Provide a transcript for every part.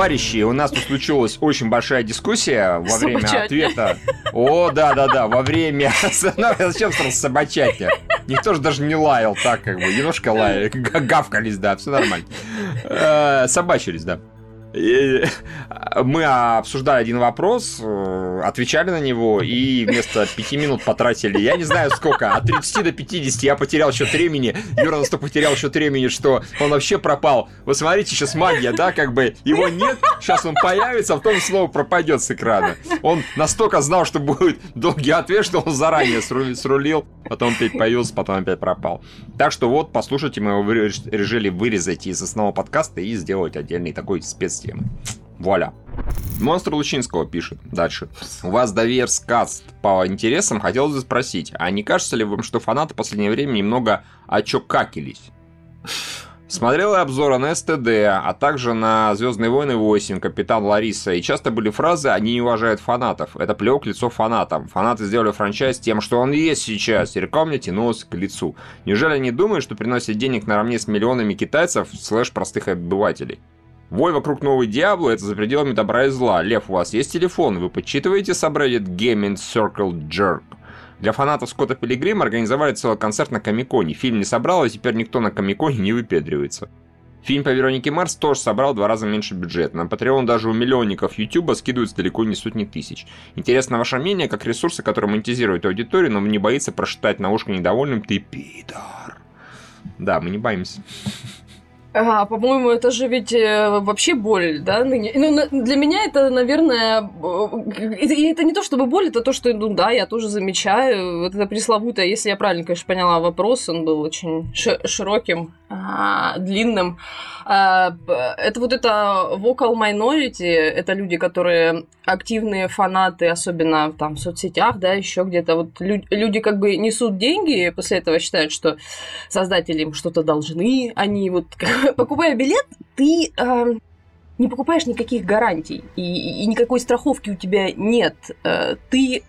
Товарищи, у нас тут случилась очень большая дискуссия во время ответа. О, да-да-да, во время... Зачем сразу собачать? Никто же даже не лаял так, как бы. Немножко лаяли, гавкались, да, все нормально. Э, собачились, да. И мы обсуждали один вопрос, э, отвечали на него, и вместо пяти минут потратили, я не знаю сколько, от 30 до 50 я потерял счет времени, Юра настолько потерял счет времени, что он вообще пропал. Вы смотрите, сейчас магия, да, как бы его нет, сейчас он появится, а потом снова пропадет с экрана. Он настолько знал, что будет долгий ответ, что он заранее срулил, потом опять появился, потом опять пропал. Так что вот, послушайте, мы его решили вырезать из основного подкаста и сделать отдельный такой спец системы. Вуаля. Монстр Лучинского пишет дальше. У вас доверскаст по интересам. Хотелось бы спросить, а не кажется ли вам, что фанаты в последнее время немного очокакились? Смотрел я обзоры на СТД, а также на Звездные войны 8, Капитан Лариса, и часто были фразы «они не уважают фанатов». Это плевок лицо фанатам. Фанаты сделали франчайз тем, что он есть сейчас, и рекламно тянулся к лицу. Неужели они думают, что приносят денег наравне с миллионами китайцев слэш простых обывателей? Вой вокруг новой Диабло — это за пределами добра и зла. Лев, у вас есть телефон? Вы подсчитываете subreddit Gaming Circle Jerk? Для фанатов Скотта Пилигрима организовали целый концерт на Комиконе. Фильм не собрал, и теперь никто на Комиконе не выпендривается. Фильм по Веронике Марс тоже собрал в два раза меньше бюджета. На Patreon даже у миллионников Ютуба скидываются далеко не сотни тысяч. Интересно ваше мнение, как ресурсы, которые монетизируют аудиторию, но не боится прошептать на ушко недовольным «ты пидор». Да, мы не боимся. А, по-моему, это же ведь э, вообще боль, да. Ну, для меня это, наверное, и это не то чтобы боль, это то, что, ну да, я тоже замечаю. Вот это пресловутое, если я правильно, конечно, поняла вопрос, он был очень широким, а, длинным. А, это вот это vocal minority, это люди, которые активные фанаты, особенно там в соцсетях, да, еще где-то. Вот люди как бы несут деньги, и после этого считают, что создатели им что-то должны, они вот покупая билет, ты э, не покупаешь никаких гарантий, и, и никакой страховки у тебя нет. Э, ты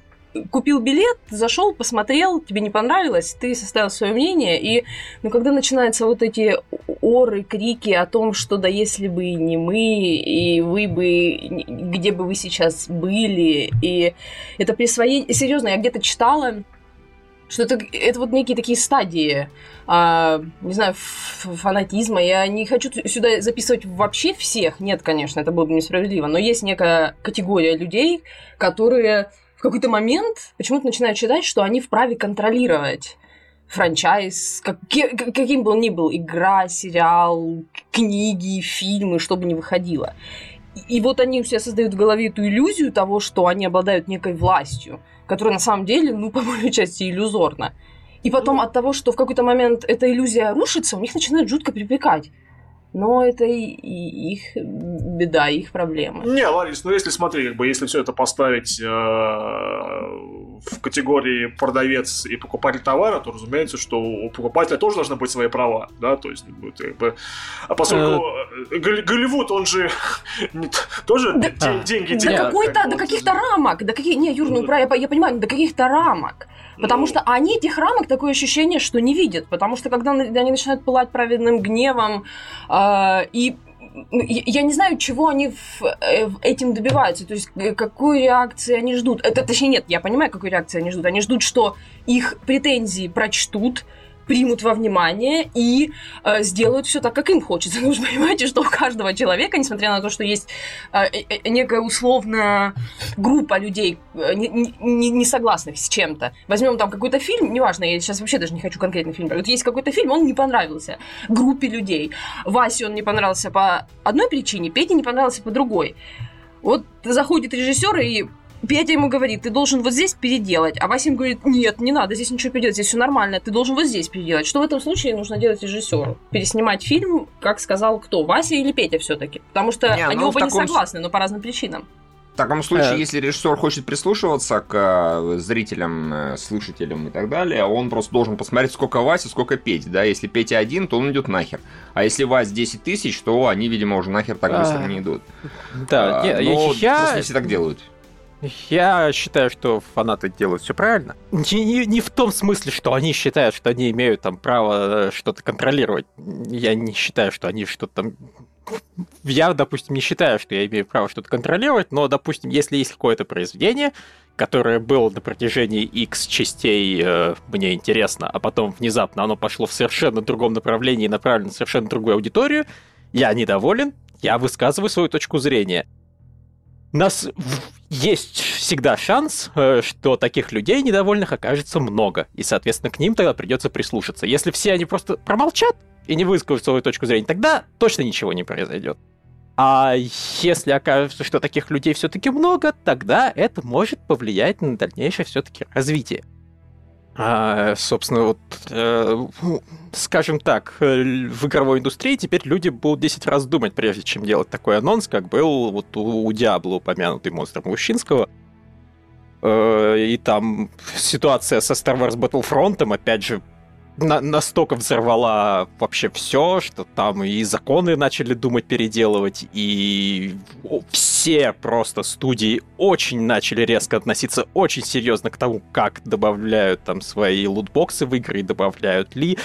купил билет, зашел, посмотрел, тебе не понравилось, ты составил свое мнение, и ну, когда начинаются вот эти оры, крики о том, что да если бы не мы, и вы бы, где бы вы сейчас были, и это присвоение... Серьезно, я где-то читала, что это, это вот некие такие стадии, а, не знаю, фанатизма. Я не хочу сюда записывать вообще всех, нет, конечно, это было бы несправедливо, но есть некая категория людей, которые в какой-то момент почему-то начинают считать, что они вправе контролировать франчайз, как, каким бы он ни был, игра, сериал, книги, фильмы, что бы ни выходило. И, и вот они у себя создают в голове эту иллюзию того, что они обладают некой властью, которая на самом деле, ну, по большей части, иллюзорна. И потом от того, что в какой-то момент эта иллюзия рушится, у них начинает жутко припекать. Но это и, и их беда, их проблема. Не, Ларис, ну если смотри, как бы если все это поставить э, в категории продавец и покупатель товара, то разумеется, что у покупателя тоже должны быть свои права, да, то есть как бы, а поскольку э... Голливуд, он же тоже деньги До какой-то, до каких-то рамок, до каких, не, Юр, ну я, я понимаю, до каких-то рамок. Потому что они этих рамок такое ощущение, что не видят. Потому что когда они начинают пылать праведным гневом э, и я не знаю, чего они в, э, в этим добиваются, то есть э, какую реакцию они ждут. Это, точнее, нет, я понимаю, какую реакцию они ждут. Они ждут, что их претензии прочтут, примут во внимание и э, сделают все так, как им хочется. Ну, вы же понимаете, что у каждого человека, несмотря на то, что есть э, э, э некая условная группа людей, э, не, не, не согласных с чем-то. Возьмем там какой-то фильм, неважно, я сейчас вообще даже не хочу конкретный фильм. Вот есть какой-то фильм, он не понравился группе людей. Васе он не понравился по одной причине, Пете не понравился по другой. Вот заходит режиссер и Петя ему говорит, ты должен вот здесь переделать. А Вася ему говорит, нет, не надо здесь ничего переделать, здесь все нормально, ты должен вот здесь переделать. Что в этом случае нужно делать режиссеру? Переснимать фильм, как сказал кто, Вася или Петя все-таки? Потому что не, они ну, оба таком... не согласны, но по разным причинам. В таком случае, э... если режиссер хочет прислушиваться к э, зрителям, э, слушателям и так далее, он просто должен посмотреть, сколько Вася, сколько Петя, да, если Петя один, то он идет нахер, а если Вась 10 тысяч, то они, видимо, уже нахер так быстро а... не идут. Да, а, но я... просто не все так делают. Я считаю, что фанаты делают все правильно. Не, не, не в том смысле, что они считают, что они имеют там право э, что-то контролировать. Я не считаю, что они что-то там я, допустим, не считаю, что я имею право что-то контролировать, но, допустим, если есть какое-то произведение, которое было на протяжении X частей э, мне интересно, а потом внезапно оно пошло в совершенно другом направлении и направлено на совершенно другую аудиторию, я недоволен, я высказываю свою точку зрения. Нас есть всегда шанс, э, что таких людей недовольных окажется много, и, соответственно, к ним тогда придется прислушаться. Если все они просто промолчат, и не выскажут свою точку зрения, тогда точно ничего не произойдет. А если окажется, что таких людей все-таки много, тогда это может повлиять на дальнейшее все-таки развитие. А, собственно, вот, э, скажем так, э, в игровой индустрии теперь люди будут 10 раз думать, прежде чем делать такой анонс, как был вот у, у Диабло упомянутый монстр Мужчинского. Э, и там ситуация со Star Wars Battlefront, опять же, на настолько взорвала вообще все, что там и законы начали думать переделывать, и все просто студии очень начали резко относиться очень серьезно к тому, как добавляют там свои лутбоксы в игры и добавляют ли.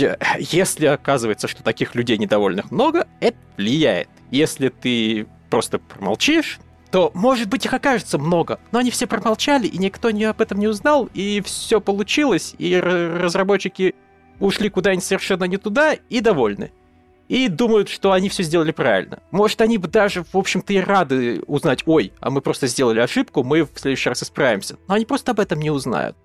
Э, если оказывается, что таких людей недовольных много, это влияет. Если ты просто промолчишь, то, может быть, их окажется много, но они все промолчали, и никто не об этом не узнал, и все получилось, и разработчики ушли куда-нибудь совершенно не туда и довольны. И думают, что они все сделали правильно. Может, они бы даже, в общем-то, и рады узнать, ой, а мы просто сделали ошибку, мы в следующий раз исправимся. Но они просто об этом не узнают.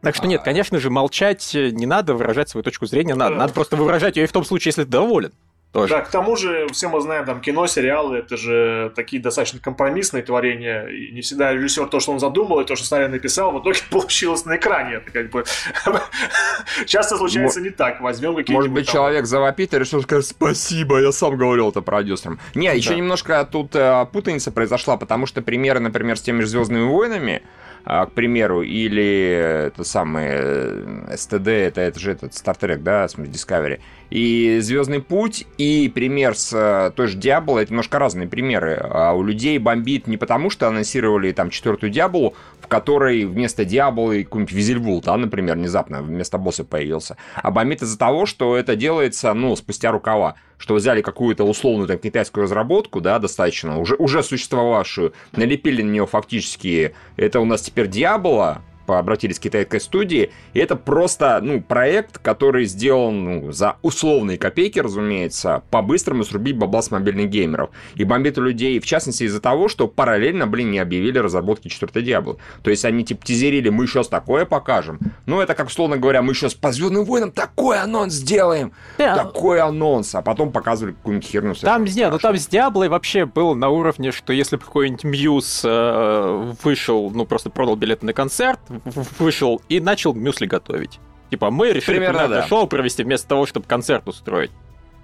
Так что нет, а. конечно же, молчать не надо, выражать свою точку зрения надо. Надо просто выражать ее и в том случае, если ты доволен. Тоже. Да, к тому же, все мы знаем, там, кино, сериалы, это же такие достаточно компромиссные творения, и не всегда режиссер то, что он задумал, и то, что сценарий написал, в итоге получилось на экране. Это как бы часто случается не так. Возьмем какие-нибудь... Может быть, человек завопит и решил сказать спасибо, я сам говорил это продюсерам. Не, еще немножко тут э, путаница произошла, потому что примеры, например, с теми же «Звездными войнами», а, к примеру, или это самое СТД, это, это же этот Star Trek, да, в Discovery, и Звездный путь, и пример с э, той же Диабло, это немножко разные примеры. А у людей бомбит не потому, что анонсировали там четвертую Диаблу, в которой вместо Диабло и какой-нибудь Визельвул, да, например, внезапно вместо босса появился, а бомбит из-за того, что это делается, ну, спустя рукава. Что взяли какую-то условную там, китайскую разработку, да, достаточно, уже, уже существовавшую, налепили на нее фактически, это у нас теперь Диабло, обратились к китайской студии, и это просто, ну, проект, который сделан ну, за условные копейки, разумеется, по-быстрому срубить бабла с мобильных геймеров. И бомбит у людей, в частности, из-за того, что параллельно, блин, не объявили разработки 4 Диабло. То есть они, типа, тизерили, мы сейчас такое покажем. Ну, это, как, условно говоря, мы сейчас по Звездным войнам такой анонс сделаем. Yeah. Такой анонс. А потом показывали какую-нибудь херню. Там, нет, ну там с Диаблой вообще было на уровне, что если бы какой-нибудь Мьюз э, вышел, ну, просто продал билеты на концерт, вышел и начал мюсли готовить. Типа, мы решили Примерно, кулинарное да. шоу провести вместо того, чтобы концерт устроить.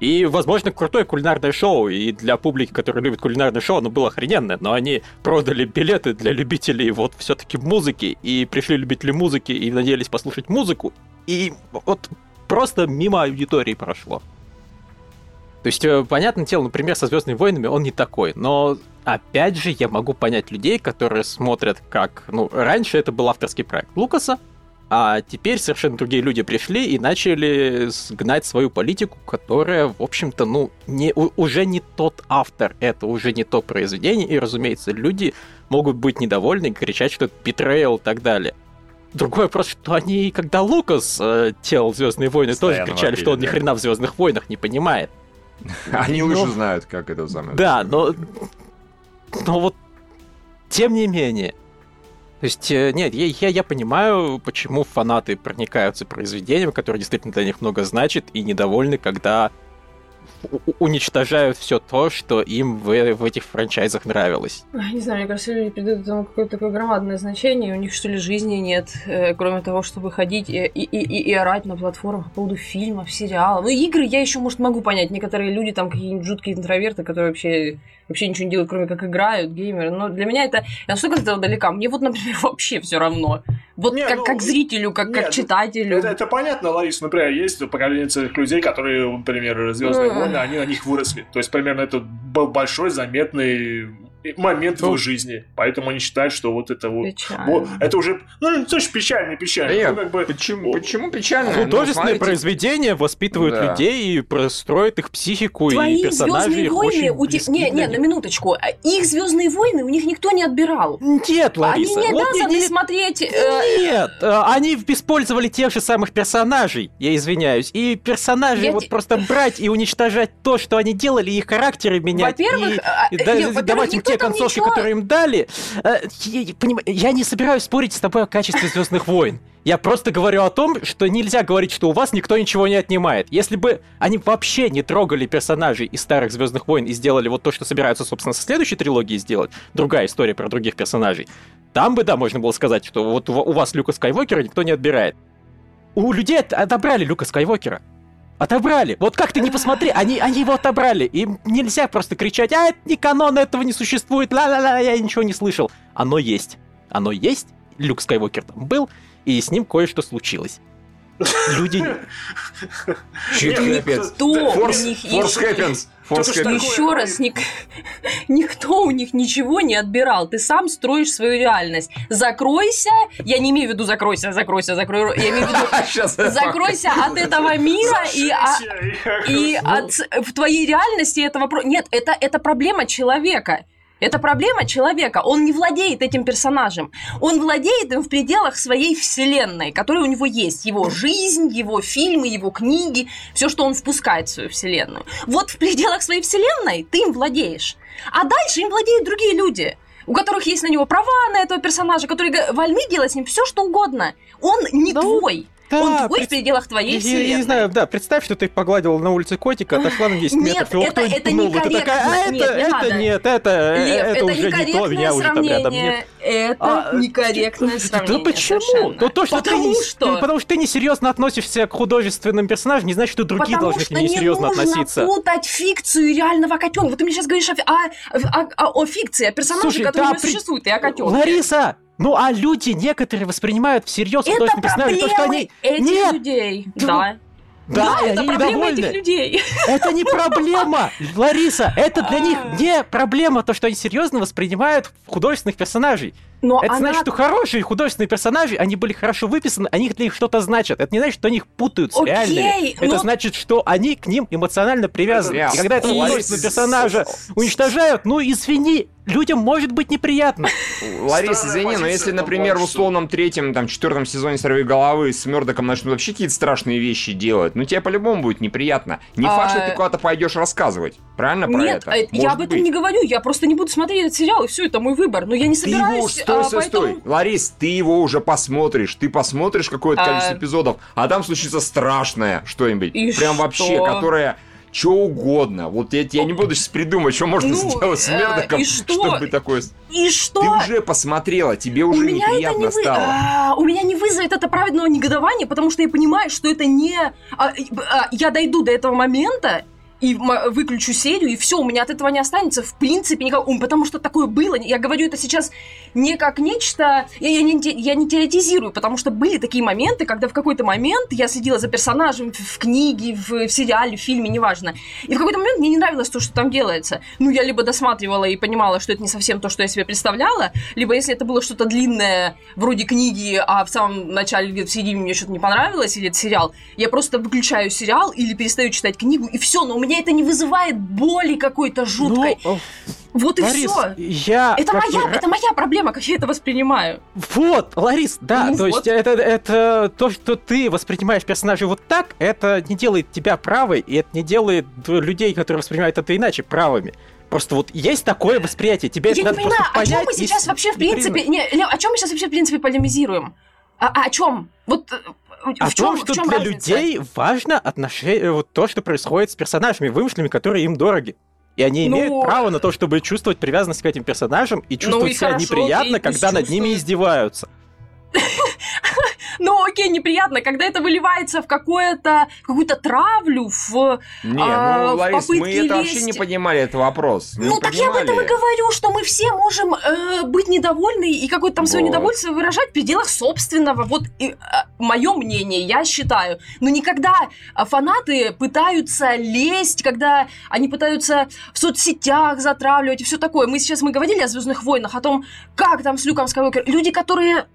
И, возможно, крутое кулинарное шоу, и для публики, которая любит кулинарное шоу, оно было охрененное, но они продали билеты для любителей вот все-таки музыки, и пришли любители музыки, и надеялись послушать музыку, и вот просто мимо аудитории прошло. То есть, э, понятное дело, например, со Звездными войнами он не такой, но опять же, я могу понять людей, которые смотрят как... Ну, раньше это был авторский проект Лукаса, а теперь совершенно другие люди пришли и начали гнать свою политику, которая, в общем-то, ну, не, уже не тот автор, это уже не то произведение, и, разумеется, люди могут быть недовольны, кричать, что это betrayal и так далее. Другой вопрос, что они, когда Лукас э, делал Звездные войны, тоже кричали, что он ни хрена в Звездных войнах не понимает. Они но... лучше знают, как это самое. Да, но... Но вот... Тем не менее. То есть, э, нет, я, я, я понимаю, почему фанаты проникаются произведением, которое действительно для них много значит, и недовольны, когда уничтожают все то, что им в, в этих франчайзах нравилось. Не знаю, мне кажется, люди придают этому какое-то такое громадное значение, у них что ли жизни нет, э, кроме того, чтобы ходить и, и, и, и орать на платформах по поводу фильмов, сериалов. Ну, игры я еще, может, могу понять. Некоторые люди там какие-нибудь жуткие интроверты, которые вообще вообще ничего не делают, кроме как играют, геймеры. Но для меня это... Я настолько от этого далека. Мне вот, например, вообще все равно. Вот не, как, ну, как зрителю, как, не, как читателю. Это, это понятно, Лариса. Например, есть поколение целых людей, которые, например, Звездные войны, они на них выросли. То есть, примерно, это был большой, заметный момент в их жизни. Поэтому они считают, что вот это вот... вот это уже... Ну, не то, что печально, печально. Да ну, как бы, почему, почему печально? Художественные ну, произведения воспитывают да. людей и строят их психику Твои и персонажей. войны у те... Не, не, на минуточку. Их Звездные войны у них никто не отбирал. Нет, Лариса. Они не вот обязаны не, смотреть... Э... Нет, э, они использовали тех же самых персонажей, я извиняюсь. И персонажей я вот просто брать и уничтожать то, что они делали, их характеры менять. Во-первых, и, а, и, да, нет, давать им те концовки, ничего... которые им дали. Э, я не собираюсь спорить с тобой о качестве Звездных войн. Я просто говорю о том, что нельзя говорить, что у вас никто ничего не отнимает. Если бы они вообще не трогали персонажей из старых Звездных войн и сделали вот то, что собираются, собственно, со следующей трилогии сделать, другая история про других персонажей, там бы, да, можно было сказать, что вот у вас Люка Скайуокера никто не отбирает. У людей отобрали Люка Скайуокера. Отобрали. Вот как ты не посмотри, они, они его отобрали. Им нельзя просто кричать, а это не канон, этого не существует, ла-ла-ла, я ничего не слышал. Оно есть. Оно есть. Люк Скайуокер там был, и с ним кое-что случилось. Люди... Shit happens. Force, force happens. Еще раз, ник... никто у них ничего не отбирал. Ты сам строишь свою реальность. Закройся, я не имею в виду закройся, закройся, закрой, я имею в виду закройся от этого мира и, и от, в твоей реальности этого... Нет, это, это проблема человека. Это проблема человека. Он не владеет этим персонажем. Он владеет им в пределах своей вселенной, которая у него есть. Его жизнь, его фильмы, его книги, все, что он впускает в свою вселенную. Вот в пределах своей вселенной ты им владеешь. А дальше им владеют другие люди у которых есть на него права на этого персонажа, которые вольны делать с ним все, что угодно. Он не ну, твой. Да, он твой пред... в пределах твоей я, вселенной. Я не знаю, да, представь, что ты погладила на улице котика, отошла на 10 метров, его это, это пнул, и ты такая, а нет, это, не это нет, это, Лев, это, это уже не то, меня уже там рядом нет. Это а, некорректное сравнение. Да почему? Ну, то, что потому ты, что... Потому что ты несерьезно относишься к художественным персонажам, не значит, что другие потому должны к ним несерьезно относиться. Потому путать фикцию и реального котенка. Вот ты мне сейчас говоришь о, о, о, о, о фикции, о персонаже, Слушай, который да, не при... существует, и о котенке. Лариса, ну, а люди некоторые воспринимают всерьез это художественные то, что они... этих Нет! людей, да. Да, да это они проблема недовольны. этих людей. Это не проблема, Лариса. Это для них не проблема, то, что они серьезно воспринимают художественных персонажей. Но это она... значит, что хорошие художественные персонажи, они были хорошо выписаны, они для них что-то значат. Это не значит, что они их путают с Окей, реальными. но... Это значит, что они к ним эмоционально привязаны. Это... И когда этого художественного персонажа уничтожают, ну извини, людям может быть неприятно. Лариса, извини, но если, например, в условном третьем, там, четвертом сезоне «Сорви головы» с Мёрдоком начнут вообще какие-то страшные вещи делать, ну тебе по-любому будет неприятно. Не факт, что ты а, куда-то пойдешь рассказывать. Правильно про Нет, это? Нет, я об этом не говорю. Я просто не буду смотреть этот сериал, и все, это мой выбор. Но я не собираюсь стой, стой, поэтому... стой. Ларис, ты его уже посмотришь. Ты посмотришь какое-то а... количество эпизодов, а там случится страшное что-нибудь. Прям вообще, которое что угодно. Вот я, я не буду сейчас придумать, что можно ну, сделать с Мердоком, и что? чтобы такое... И что? Ты уже посмотрела, тебе уже меня неприятно не вы... стало. А, у меня не вызовет это праведного негодования, потому что я понимаю, что это не... А, а, я дойду до этого момента, и выключу серию, и все, у меня от этого не останется в принципе никак, потому что такое было. Я говорю это сейчас не как нечто, я, я, не, я не теоретизирую, потому что были такие моменты, когда в какой-то момент я следила за персонажем в книге, в, в сериале, в фильме, неважно, и в какой-то момент мне не нравилось то, что там делается. Ну, я либо досматривала и понимала, что это не совсем то, что я себе представляла, либо если это было что-то длинное, вроде книги, а в самом начале где-то в середине мне что-то не понравилось, или это сериал, я просто выключаю сериал или перестаю читать книгу, и все, но у меня меня это не вызывает боли какой-то жуткой. Ну, вот Ларис, и все. Я это моя, это моя проблема, как я это воспринимаю. Вот, Ларис, да, ну, то вот. есть это, это то, что ты воспринимаешь персонажей вот так, это не делает тебя правой, и это не делает людей, которые воспринимают это иначе, правыми. Просто вот есть такое восприятие, тебе я это надо понимаю, просто понять. О чем мы сейчас вообще в принципе, не, о чем мы сейчас вообще в принципе полемизируем? А, а о чем? Вот э, о в чем, том, что в чем для разница? людей важно отношение, вот то, что происходит с персонажами вымышленными, которые им дороги. И они ну... имеют право на то, чтобы чувствовать привязанность к этим персонажам и чувствовать ну, и себя хорошо, неприятно, когда над ними издеваются. Ну, окей, неприятно, когда это выливается в какое-то, какую-то травлю, в Не, а, ну, Ларис, мы лезть. это вообще не понимали, этот вопрос. ну, так я об этом и говорю, что мы все можем э, быть недовольны и какое-то там вот. свое недовольство выражать в пределах собственного. Вот э, мое мнение, я считаю. Но никогда фанаты пытаются лезть, когда они пытаются в соцсетях затравливать и все такое. Мы сейчас мы говорили о Звездных войнах, о том, как там с Люком Скайуокер. Люди, которые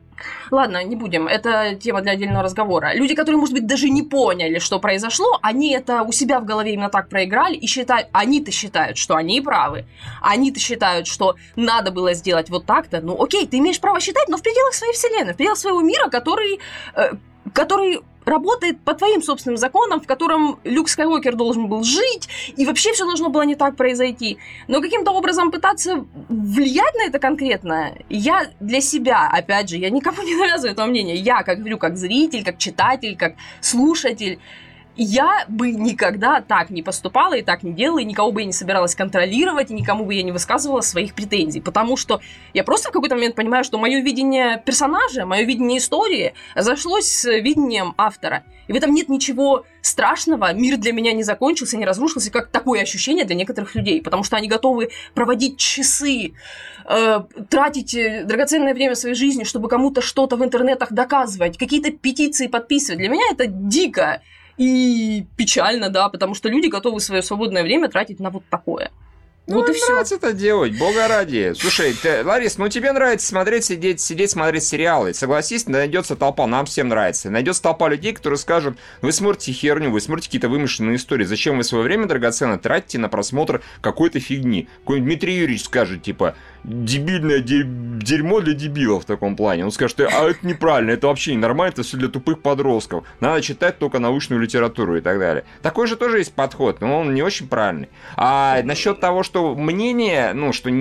Ладно, не будем, это тема для отдельного разговора. Люди, которые, может быть, даже не поняли, что произошло, они это у себя в голове именно так проиграли и считают, они-то считают, что они правы, они-то считают, что надо было сделать вот так-то. Ну, окей, ты имеешь право считать, но в пределах своей вселенной, в пределах своего мира, который, э, который работает по твоим собственным законам, в котором Люк Скайуокер должен был жить, и вообще все должно было не так произойти. Но каким-то образом пытаться влиять на это конкретно, я для себя, опять же, я никому не навязываю этого мнения, я, как говорю, как зритель, как читатель, как слушатель, я бы никогда так не поступала и так не делала, и никого бы я не собиралась контролировать, и никому бы я не высказывала своих претензий, потому что я просто в какой-то момент понимаю, что мое видение персонажа, мое видение истории зашлось с видением автора. И в этом нет ничего страшного, мир для меня не закончился, не разрушился, как такое ощущение для некоторых людей, потому что они готовы проводить часы, э, тратить э, драгоценное время своей жизни, чтобы кому-то что-то в интернетах доказывать, какие-то петиции подписывать. Для меня это дико. И печально, да, потому что люди готовы свое свободное время тратить на вот такое. Ну, вот и все. нравится это делать, бога ради. Слушай, ты, Ларис, ну тебе нравится смотреть, сидеть, сидеть, смотреть сериалы. Согласись, найдется толпа, нам всем нравится. Найдется толпа людей, которые скажут, вы смотрите херню, вы смотрите какие-то вымышленные истории. Зачем вы свое время драгоценно тратите на просмотр какой-то фигни? Какой-нибудь Дмитрий Юрьевич скажет, типа, дебильное дерьмо для дебилов в таком плане. Он скажет, а это неправильно, это вообще ненормально, это все для тупых подростков. Надо читать только научную литературу и так далее. Такой же тоже есть подход, но он не очень правильный. А насчет того, что мнение, ну, что ты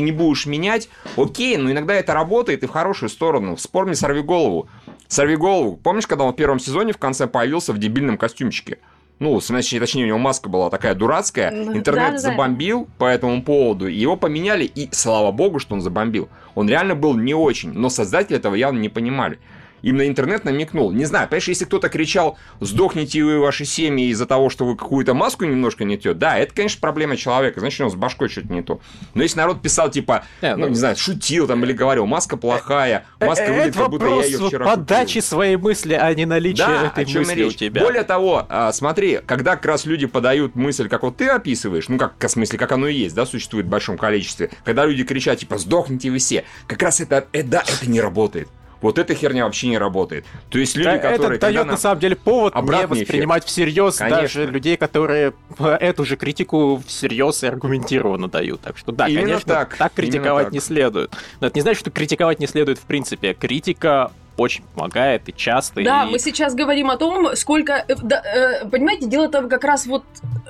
не будешь менять, окей, но иногда это работает и в хорошую сторону. Вспомни «Сорви голову». «Сорви голову». Помнишь, когда он в первом сезоне в конце появился в дебильном костюмчике? ну, точнее, точнее, у него маска была такая дурацкая, ну, интернет да, забомбил да. по этому поводу, его поменяли, и слава богу, что он забомбил. Он реально был не очень, но создатели этого явно не понимали. Именно интернет намекнул. Не знаю, понимаешь, если кто-то кричал, сдохните вы ваши семьи из-за того, что вы какую-то маску немножко не те, да, это, конечно, проблема человека, значит, у него с башкой что-то не то. Но если народ писал, типа, не, ну, ну, не знаю, шутил там или говорил, маска плохая, э, маска э, выглядит, как будто я ее вчера подачи купил. своей мысли, а не наличие да, этой мысли у тебя. Более того, а, смотри, когда как раз люди подают мысль, как вот ты описываешь, ну, как, в смысле, как оно и есть, да, существует в большом количестве, когда люди кричат, типа, сдохните вы все, как раз это, э, да, это не работает. Вот эта херня вообще не работает. То есть люди, да, которые... Это дает, на самом деле, повод не воспринимать эффект. всерьез Конечно. даже людей, которые эту же критику всерьез и аргументированно дают. Так что, да, Именно конечно, так, так критиковать так. не следует. Но это не значит, что критиковать не следует в принципе. Критика очень помогает и часто. Да, и... мы сейчас говорим о том, сколько... Э, да, э, понимаете, дело-то как раз вот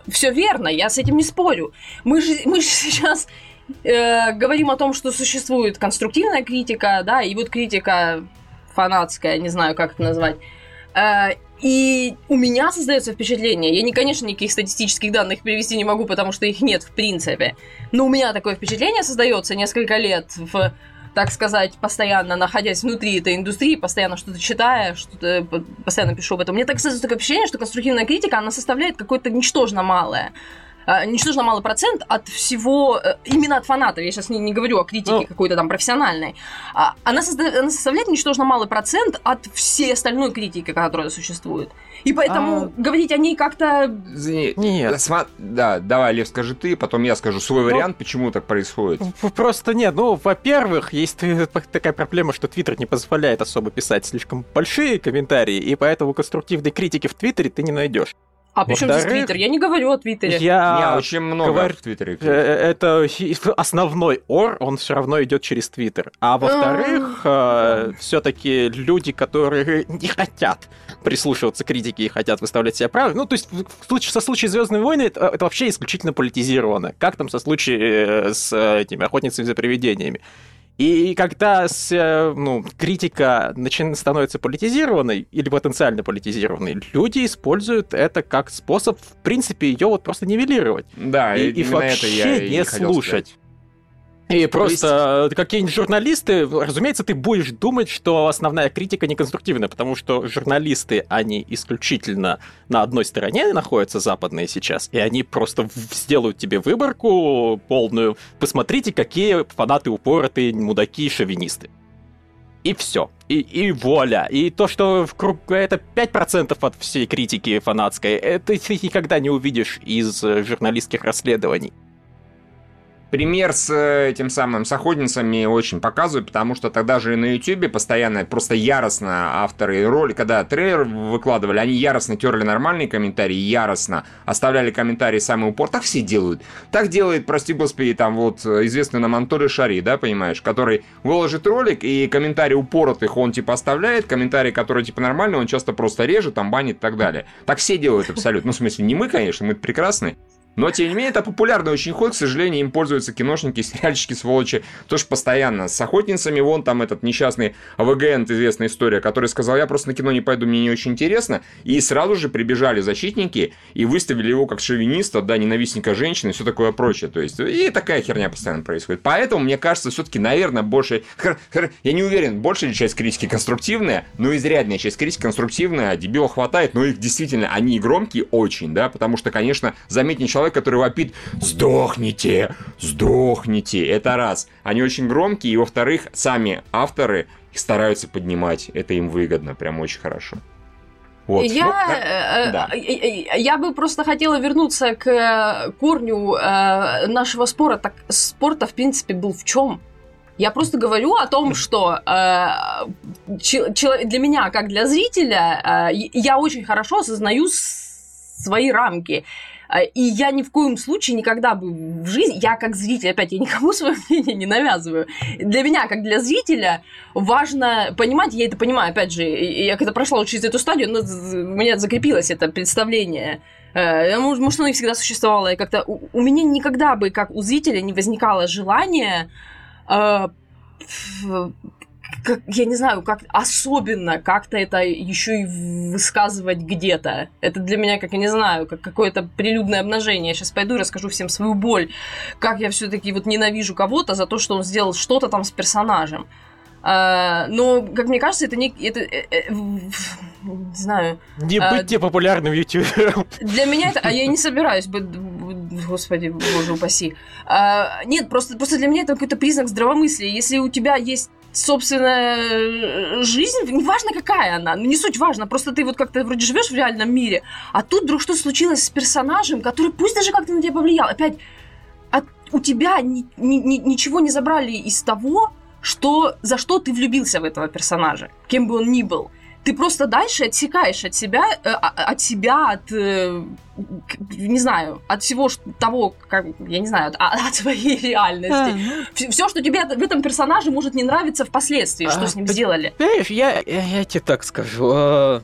все верно, я с этим не спорю. Мы же, мы же сейчас э, говорим о том, что существует конструктивная критика, да, и вот критика фанатская, не знаю, как это назвать. Э, и у меня создается впечатление, я, не, конечно, никаких статистических данных привести не могу, потому что их нет в принципе, но у меня такое впечатление создается несколько лет в так сказать, постоянно находясь внутри этой индустрии, постоянно что-то читая, что-то постоянно пишу об этом. Мне так создается такое впечатление, что конструктивная критика, она составляет какое-то ничтожно малое ничтожно малый процент от всего, э, именно от фанатов, я сейчас не, не говорю о критике ну, какой-то там профессиональной, а, она, созда- она составляет ничтожно малый процент от всей остальной критики, которая существует. И поэтому а... говорить о ней как-то... Извини, нет. Сма... Да, давай, Лев, скажи ты, потом я скажу свой ну, вариант, почему так происходит. Просто нет, ну, во-первых, есть такая проблема, что Твиттер не позволяет особо писать слишком большие комментарии, и поэтому конструктивной критики в Твиттере ты не найдешь. А при чем здесь Твиттер? Я не говорю о Твиттере. Я не, очень много говорю, в Твиттере. Э, это основной ор, он все равно идет через Твиттер. А во-вторых, э, все-таки люди, которые не хотят прислушиваться к критике и хотят выставлять себя правильно. Ну, то есть в случае, со случаем Звездной войны это, это вообще исключительно политизировано. Как там со случаем э, с этими охотницами за привидениями. И когда э, ну, критика начин... становится политизированной или потенциально политизированной, люди используют это как способ, в принципе, ее вот просто нивелировать. Да, и, и вообще это я не слушать. И просто есть... какие-нибудь журналисты, разумеется, ты будешь думать, что основная критика неконструктивная, потому что журналисты, они исключительно на одной стороне находятся, западные сейчас, и они просто сделают тебе выборку полную. Посмотрите, какие фанаты упоротые мудаки шовинисты. И все. И, и воля. И то, что в круг... это 5% от всей критики фанатской, это ты никогда не увидишь из журналистских расследований. Пример с э, этим самым, с охотницами очень показывает, потому что тогда же на YouTube постоянно, просто яростно авторы роли, когда трейлер выкладывали, они яростно терли нормальные комментарии, яростно оставляли комментарии самый упор. Так все делают. Так делает, прости господи, там вот известный нам Антоли Шари, да, понимаешь, который выложит ролик, и комментарии упоротых он типа оставляет, комментарии, которые типа нормальные, он часто просто режет, там банит и так далее. Так все делают абсолютно. Ну, в смысле, не мы, конечно, мы прекрасные. Но, тем не менее, это популярный очень ход. К сожалению, им пользуются киношники, сериальщики, сволочи. Тоже постоянно. С охотницами, вон там этот несчастный АВГН, известная история, который сказал, я просто на кино не пойду, мне не очень интересно. И сразу же прибежали защитники и выставили его как шовиниста, да, ненавистника женщины и все такое прочее. То есть, и такая херня постоянно происходит. Поэтому, мне кажется, все-таки, наверное, больше... Я не уверен, большая часть критики конструктивная, но изрядная часть критики конструктивная, дебила хватает, но их действительно, они громкие очень, да, потому что, конечно, заметнее человек человек, который вопит «Сдохните! Сдохните!» Это раз. Они очень громкие, и во-вторых, сами авторы их стараются поднимать. Это им выгодно, прям очень хорошо. Вот. Я, ну, э, да. Э, э, я бы просто хотела вернуться к корню нашего спора. Так спорта, в принципе, был в чем? Я просто говорю о том, что э, для меня, как для зрителя, э, я очень хорошо осознаю свои рамки. А, и я ни в коем случае никогда бы в жизни, я как зритель, опять, я никому свое мнение не навязываю. Для меня, как для зрителя, важно понимать, я это понимаю, опять же, я когда прошла через эту стадию, но у меня закрепилось это представление э, может, оно и всегда существовало, и как-то у, у меня никогда бы, как у зрителя, не возникало желания э, как, я не знаю, как особенно как-то это еще и высказывать где-то. Это для меня, как я не знаю, как какое-то прилюдное обнажение. Я сейчас пойду и расскажу всем свою боль, как я все-таки вот ненавижу кого-то за то, что он сделал что-то там с персонажем. А, но, как мне кажется, это не... Это, э, э, не знаю. Не а, быть популярным ютубером. Для меня это... А я не собираюсь быть... Господи, боже упаси. А, нет, просто, просто для меня это какой-то признак здравомыслия. Если у тебя есть собственная э, жизнь, неважно какая она, ну не суть важно, просто ты вот как-то вроде живешь в реальном мире, а тут вдруг что случилось с персонажем, который пусть даже как-то на тебя повлиял, опять от, у тебя ни, ни, ни, ничего не забрали из того, что, за что ты влюбился в этого персонажа, кем бы он ни был ты просто дальше отсекаешь от себя, э, а, от себя, от, э, не знаю, от всего того, как, я не знаю, от, от своей реальности. А, ну... Все, что тебе в этом персонаже может не нравиться впоследствии, а, что с ним сделали. Я, я, я тебе так скажу. Э,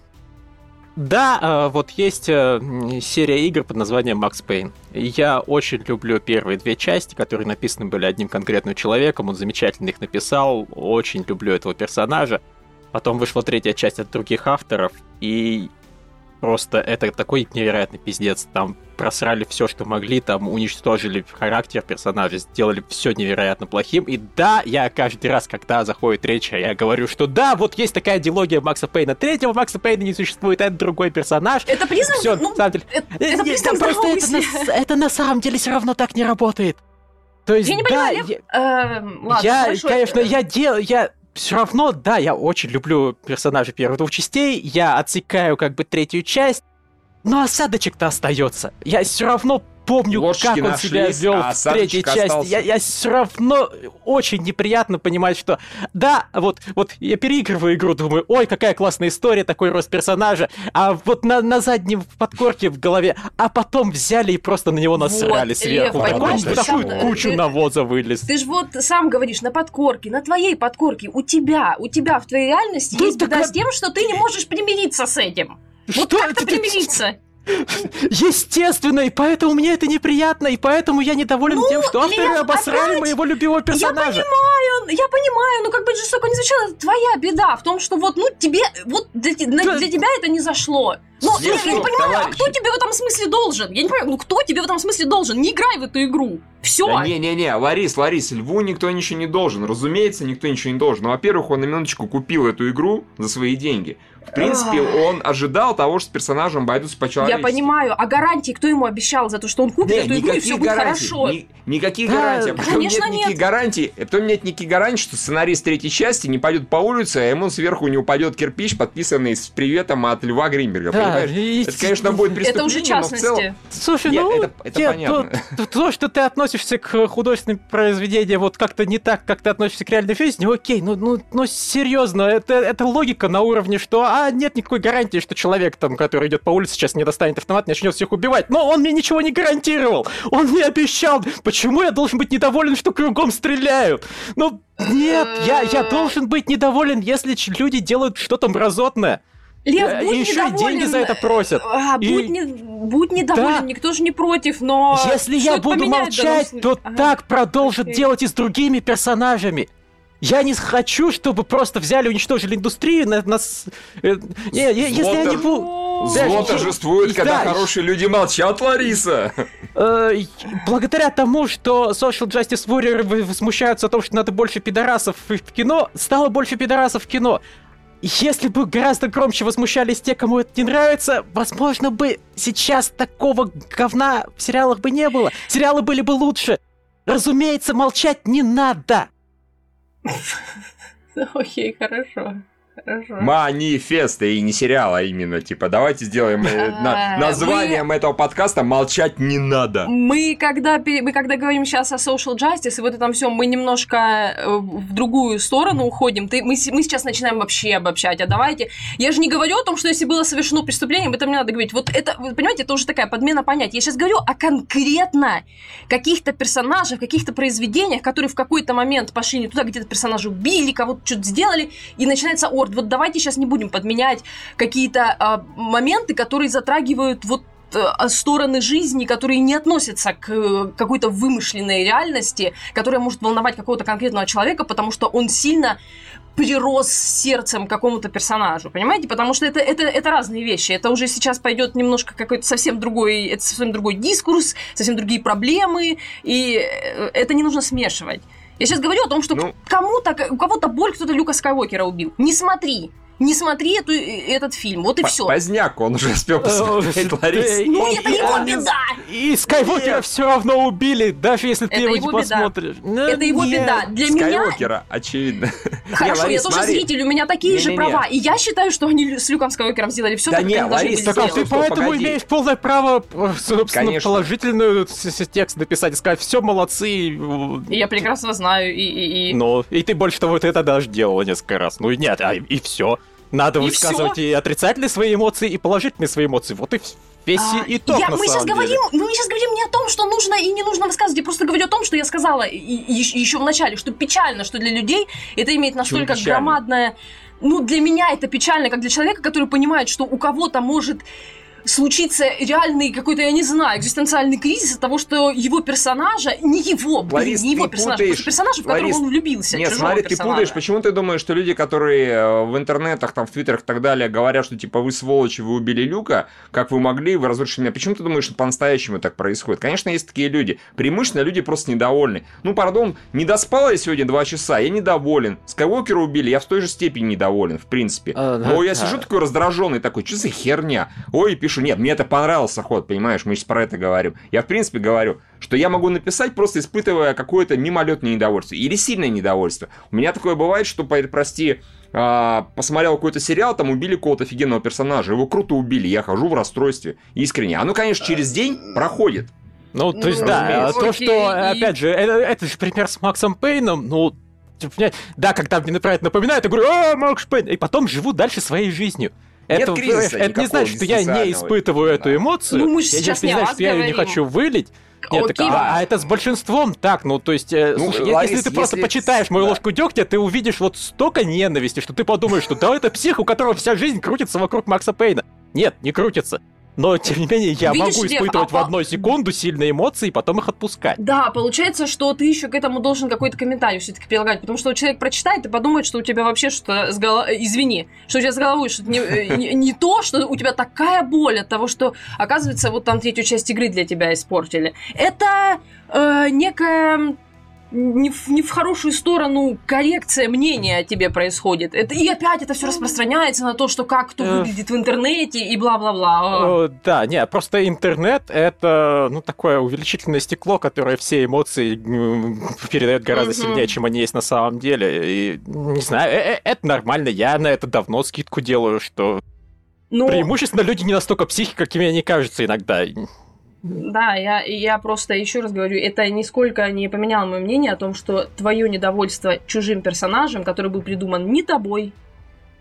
да, вот есть серия игр под названием Макс Пейн. Я очень люблю первые две части, которые написаны были одним конкретным человеком. Он замечательно их написал. Очень люблю этого персонажа. Потом вышла третья часть от других авторов, и просто это такой невероятный пиздец. Там просрали все, что могли, там уничтожили характер персонажа, сделали все невероятно плохим. И да, я каждый раз, когда заходит речь, я говорю, что да, вот есть такая диалогия Макса Пейна. Третьего Макса Пейна не существует, это другой персонаж. Это признак? Все, ну, на самом деле. Это, это признак просто это на, это на самом деле все равно так не работает. То есть, я не да, понимаю, я, я, э, ладно, я конечно, я делаю, я все равно, да, я очень люблю персонажей первых двух частей, я отсекаю как бы третью часть, но осадочек-то остается. Я все равно помню, Ложки как он нашлись, себя вел а в третьей части. Я, я все равно очень неприятно понимать, что да, вот, вот я переигрываю игру, думаю, ой, какая классная история, такой рост персонажа, а вот на, на заднем подкорке в голове, а потом взяли и просто на него насрали вот, сверху. Лев, такой, такую сам, кучу ты, навоза вылез. Ты же вот сам говоришь, на подкорке, на твоей подкорке, у тебя, у тебя в твоей реальности да, есть беда так... с тем, что ты не можешь примириться с этим. Что? Вот как-то примириться. Естественно, и поэтому мне это неприятно, и поэтому я недоволен ну, тем, что авторы Лев, обосрали опять... моего любимого персонажа. Я понимаю, я понимаю понимаю, ну как бы жестоко не звучало, это твоя беда в том, что вот, ну тебе, вот для, для, для тебя это не зашло. Ну, я, я не понимаю, товарищи. а кто тебе в этом смысле должен? Я не понимаю, ну кто тебе в этом смысле должен? Не играй в эту игру. Все. Да не-не-не, Ларис, Ларис, Льву никто ничего не должен. Разумеется, никто ничего не должен. Но, во-первых, он на минуточку купил эту игру за свои деньги. В принципе, он ожидал того, что с персонажем обойдутся по Я понимаю, а гарантии кто ему обещал за то, что он купит нет, эту игру и все будет хорошо? Ни, никаких да, гарантий. А потом конечно, нет никаких нет. гарантий. Потом нет никаких гарантий, что сценарист третьей части не пойдет по улице, а ему сверху не упадет кирпич, подписанный с приветом от Льва Гримберга. Да, понимаешь? И... Это, конечно, будет преступление, Это уже частности. целом... Слушай, нет, ну, это, это нет, понятно. То, то, что ты относишься к художественным произведениям вот как-то не так, как ты относишься к реальной жизни, окей, ну, ну, ну серьезно, это, это логика на уровне, что а, нет никакой гарантии, что человек, там, который идет по улице, сейчас не достанет автомат, начнет всех убивать. Но он мне ничего не гарантировал. Он мне обещал. Почему я должен быть недоволен, что кругом стреляют? Ну, нет, я, я должен быть недоволен, если люди делают что-то мразотное. Лев, э, будь и еще недоволен. деньги за это просят. А, и... будь, не, будь недоволен, да. никто же не против, но... Если я буду молчать, то ага. так продолжат okay. делать и с другими персонажами. Я не хочу, чтобы просто взяли, уничтожили индустрию, на, нас... Э, не, если они будут... Зло торжествует, когда хорошие люди молчат, Лариса. Э, благодаря тому, что Social Justice Warrior возмущаются о том, что надо больше пидорасов в кино, стало больше пидорасов в кино. Если бы гораздо громче возмущались те, кому это не нравится, возможно бы сейчас такого говна в сериалах бы не было. Сериалы были бы лучше. Разумеется, молчать не надо. Окей, хорошо. Хорошо. Манифест, и не сериал, а именно, типа, давайте сделаем э, на, названием мы... этого подкаста «Молчать не надо». Мы когда, мы когда говорим сейчас о social justice и вот этом всем, мы немножко э, в другую сторону уходим. Ты, мы, мы сейчас начинаем вообще обобщать, а давайте... Я же не говорю о том, что если было совершено преступление, об этом не надо говорить. Вот это, вы понимаете, это уже такая подмена понятий. Я сейчас говорю о конкретно каких-то персонажах, каких-то произведениях, которые в какой-то момент пошли не туда, где-то персонажа убили, кого-то что-то сделали, и начинается орд. Вот давайте сейчас не будем подменять какие-то а, моменты, которые затрагивают вот э, стороны жизни, которые не относятся к э, какой-то вымышленной реальности, которая может волновать какого-то конкретного человека, потому что он сильно прирос сердцем к какому-то персонажу, понимаете? Потому что это, это, это разные вещи. Это уже сейчас пойдет немножко какой-то совсем другой, это совсем другой дискурс, совсем другие проблемы, и э, это не нужно смешивать. Я сейчас говорю о том, что ну... кому-то, у кого-то боль кто-то Люка Скайуокера убил. Не смотри. Не смотри эту, этот фильм, вот и все. Поздняк, он уже успел посмотреть, Лариса. Ну, это его беда! И Скайуокера все равно убили, даже если ты его не посмотришь. Это его беда. Для меня... Скайуокера, очевидно. Хорошо, я тоже зритель, у меня такие же права. И я считаю, что они с Люком Скайуокером сделали все, да не, Ларис, так ты поэтому имеешь полное право, собственно, положительную текст написать и сказать, все, молодцы. Я прекрасно знаю, и... Ну, и ты больше того, ты это даже делала несколько раз. Ну, нет, а, и все. Надо и высказывать все? и отрицательные свои эмоции, и положительные свои эмоции. Вот и весь а, итог, я, на мы сейчас деле. говорим, мы сейчас говорим не о том, что нужно и не нужно высказывать, я просто говорю о том, что я сказала и, и, еще в начале, что печально, что для людей это имеет настолько громадное... Ну, для меня это печально, как для человека, который понимает, что у кого-то может случится реальный какой-то, я не знаю, экзистенциальный кризис от того, что его персонажа, не его, Ларис, не его персонаж, путаешь, а персонаж, в которого он влюбился. Нет, смотри, персонажа. ты путаешь, почему ты думаешь, что люди, которые э, в интернетах, там, в твиттерах и так далее говорят, что типа вы сволочи, вы убили Люка, как вы могли, вы разрушили меня. Почему ты думаешь, что по-настоящему так происходит? Конечно, есть такие люди. Преимущественно люди просто недовольны. Ну, пардон, не доспал я сегодня два часа, я недоволен. Скайуокера убили, я в той же степени недоволен, в принципе. А, Но я сижу такой раздраженный, такой, что за херня? Ой, пишу, нет, мне это понравился ход, понимаешь, мы сейчас про это говорим. Я, в принципе, говорю, что я могу написать, просто испытывая какое-то мимолетное недовольство или сильное недовольство. У меня такое бывает, что, прости, а, посмотрел какой-то сериал, там убили какого-то офигенного персонажа, его круто убили, я хожу в расстройстве, искренне. Оно, конечно, через день проходит. Ну, то есть, ну, да, то, что, опять же, это, это же пример с Максом Пейном, ну, типа, да, когда мне про это напоминают, я говорю, а, Макс Пейн, и потом живу дальше своей жизнью. Это, Нет кризиса это не значит, что я не испытываю да. эту эмоцию. Ну, мы же сейчас не, не значит, что я ее не хочу вылить. Нет, так, а, а это с большинством так, ну то есть, э, ну, слушай, Ларис, если ты просто если... почитаешь мою да. ложку дегтя, ты увидишь вот столько ненависти, что ты подумаешь, что да, это псих, у которого вся жизнь крутится вокруг Макса Пейна. Нет, не крутится. Но тем не менее я Видишь, могу испытывать а, в одной секунду сильные эмоции и потом их отпускать. Да, получается, что ты еще к этому должен какой-то комментарий все-таки прилагать, потому что человек прочитает и подумает, что у тебя вообще что-то с головой, извини, что у тебя с головой что-то не, э, не, не то, что у тебя такая боль от того, что, оказывается, вот там третью часть игры для тебя испортили. Это э, некая не в, не в хорошую сторону коррекция мнения о тебе происходит. Это, и опять это все распространяется на то, что как кто выглядит в интернете и бла-бла-бла. Да, нет, просто интернет это ну такое увеличительное стекло, которое все эмоции передает гораздо сильнее, чем они есть на самом деле. И не знаю, э, э, это нормально. Я на это давно скидку делаю, что но... Преимущественно люди не настолько психи, какими они кажутся иногда. Да, я, я просто еще раз говорю, это нисколько не поменяло мое мнение о том, что твое недовольство чужим персонажем, который был придуман не тобой,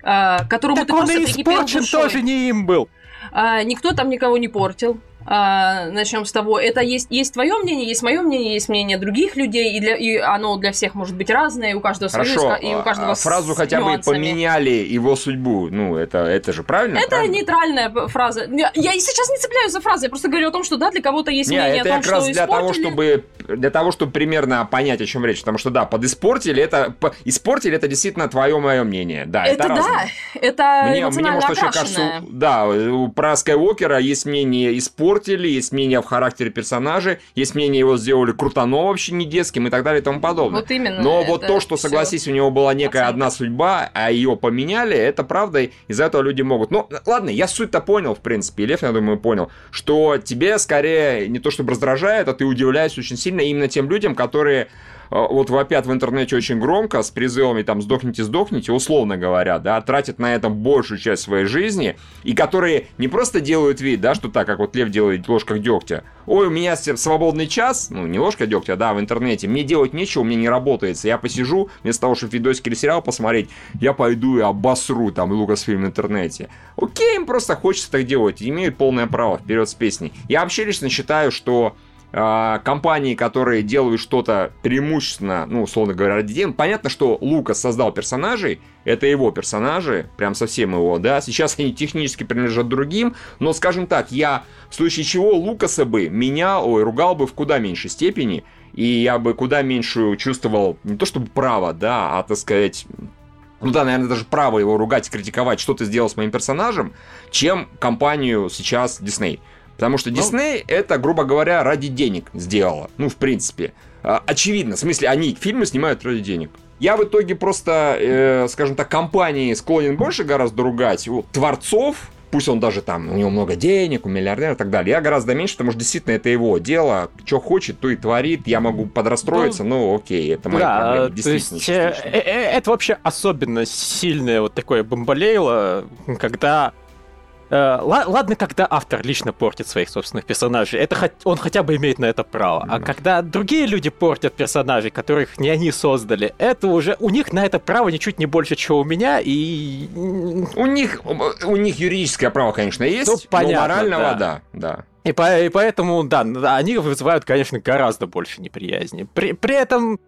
э, которому так ты он просто и испорчен тоже не им был. Э, никто там никого не портил. А, начнем с того, это есть, есть твое мнение, есть мое мнение, есть мнение других людей, и, для, и оно для всех может быть разное, и у каждого Хорошо, свое, и у а, каждого а, фразу хотя бы поменяли его судьбу, ну, это, это же правильно? Это правильно? нейтральная фраза. Я, я сейчас не цепляюсь за фразы, я просто говорю о том, что да, для кого-то есть не, мнение это о том, как раз для испортили. того, чтобы для того, чтобы примерно понять, о чем речь, потому что да, под испортили это по, испортили это действительно твое мое мнение, да, это, это да, разное. это мне, мне может еще кажется, да, про Скайуокера есть мнение испортили, есть мнение в характере персонажа, есть мнение его сделали крутано вообще не детским и так далее и тому подобное. Вот именно. Но вот то, что, согласись, у него была некая одна судьба, а ее поменяли, это правда, из-за этого люди могут. Ну, ладно, я суть-то понял, в принципе, и Лев, я думаю, понял, что тебе скорее не то чтобы раздражает, а ты удивляешься очень сильно именно тем людям, которые вот вопят в интернете очень громко с призывами там «сдохните, сдохните», условно говоря, да, тратят на это большую часть своей жизни, и которые не просто делают вид, да, что так, как вот Лев делает в ложках дегтя, ой, у меня свободный час, ну, не ложка дегтя, да, в интернете, мне делать нечего, мне не работает, я посижу, вместо того, чтобы видосик или сериал посмотреть, я пойду и обосру там Лукасфильм в интернете. Окей, им просто хочется так делать, имеют полное право, вперед с песней. Я вообще лично считаю, что а, компании, которые делают что-то преимущественно, ну, условно говоря, ради денег. Понятно, что Лукас создал персонажей, это его персонажи, прям совсем его, да. Сейчас они технически принадлежат другим, но, скажем так, я в случае чего Лукаса бы менял, ой, ругал бы в куда меньшей степени, и я бы куда меньше чувствовал, не то чтобы право, да, а, так сказать, ну да, наверное, даже право его ругать и критиковать, что ты сделал с моим персонажем, чем компанию сейчас Disney. Потому что Дисней ну, это, грубо говоря, ради денег сделала. Ну, в принципе. А, очевидно. В смысле, они фильмы снимают ради денег. Я в итоге просто, э, скажем так, компании склонен больше гораздо ругать. Вот, творцов, пусть он даже там, у него много денег, у миллиардера и так далее. Я гораздо меньше, потому что действительно это его дело. Что хочет, то и творит. Я могу подрастроиться, ну, ну окей, это мои да, проблемы. Действительно. То есть, э, э, это вообще особенно сильное вот такое бомболейло, когда Э, ладно, когда автор лично портит своих собственных персонажей, это он хотя бы имеет на это право. А когда другие люди портят персонажей, которых не они создали, это уже у них на это право ничуть не больше, чем у меня, и у них у них юридическое право, конечно, есть, ну, понятно, но морального, да, да. да. И, по, и поэтому, да, они вызывают, конечно, гораздо больше неприязни. При, при этом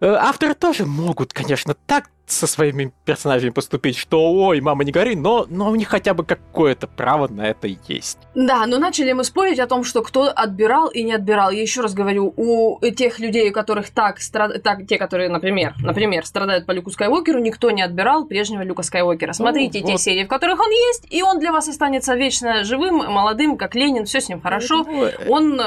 э, авторы тоже могут, конечно, так со своими персонажами поступить, что ой, мама, не говори, но, но у них хотя бы какое-то право на это есть. Да, но начали мы спорить о том, что кто отбирал и не отбирал. Я еще раз говорю, у тех людей, у которых так, страд... так те, которые, например, например, страдают по Люку Скайуокеру, никто не отбирал прежнего Люка Скайуокера. Смотрите ну, те вот. серии, в которых он есть, и он для вас останется вечно живым, молодым, как Ленин, все с ним хорошо. Ну, он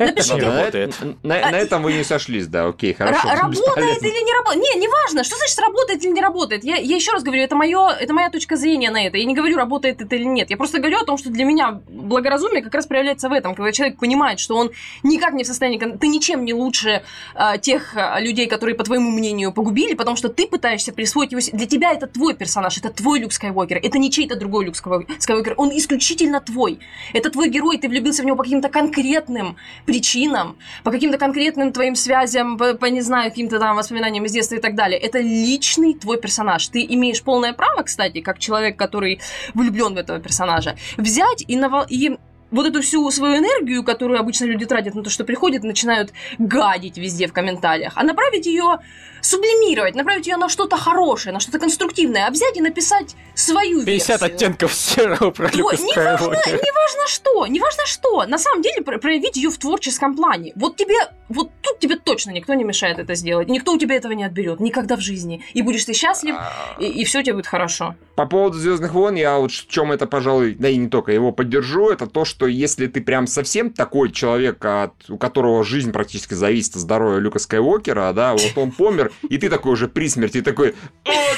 это не работает. На, на этом вы не сошлись, да, окей, хорошо. Р- работает или не работает? Не, неважно, что значит работает или не работает. Я, я еще раз говорю, это, моё, это моя точка зрения на это. Я не говорю, работает это или нет. Я просто говорю о том, что для меня благоразумие как раз проявляется в этом, когда человек понимает, что он никак не в состоянии... Ты ничем не лучше а, тех а, людей, которые, по твоему мнению, погубили, потому что ты пытаешься присвоить его... Для тебя это твой персонаж, это твой Люк Скайуокер, это не чей-то другой Люк Скайуокер, он исключительно твой. Это твой герой, ты влюбился в него по каким-то конкретным причинам, по каким-то конкретным твоим связям, по, по не знаю, каким-то там воспоминаниям из детства и так далее. Это личный твой персонаж. Ты имеешь полное право, кстати, как человек, который влюблен в этого персонажа, взять и, навал... и вот эту всю свою энергию, которую обычно люди тратят на то, что приходят начинают гадить везде в комментариях, а направить ее сублимировать, направить ее на что-то хорошее, на что-то конструктивное, а взять и написать свою 50 версию. оттенков серого про Люка неважно, неважно что, неважно что, на самом деле проявить ее в творческом плане. Вот тебе, вот тут тебе точно никто не мешает это сделать, никто у тебя этого не отберет, никогда в жизни. И будешь ты счастлив, и, и все тебе будет хорошо. По поводу Звездных войн, я вот в чем это, пожалуй, да и не только его поддержу, это то, что если ты прям совсем такой человек, от, у которого жизнь практически зависит от здоровья Люка Скайуокера, да, вот он помер, и ты такой уже при смерти, такой,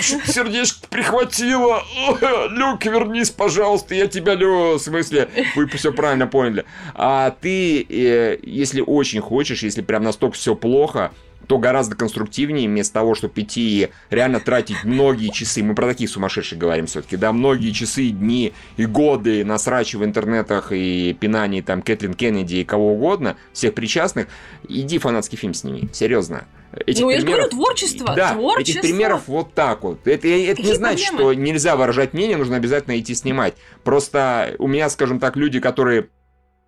сердечко прихватило, Люк, вернись, пожалуйста, я тебя люблю, в смысле, вы все правильно поняли. А ты, э, если очень хочешь, если прям настолько все плохо, то гораздо конструктивнее, вместо того, чтобы идти и реально тратить многие часы, мы про таких сумасшедших говорим все-таки, да, многие часы, дни и годы на в интернетах и пинании там Кэтлин Кеннеди и кого угодно, всех причастных, иди фанатский фильм сними, серьезно. Этих ну, примеров... я же говорю, творчество. Да, творчество. этих примеров вот так вот. Это, это не значит, проблемы? что нельзя выражать мнение, нужно обязательно идти снимать. Просто у меня, скажем так, люди, которые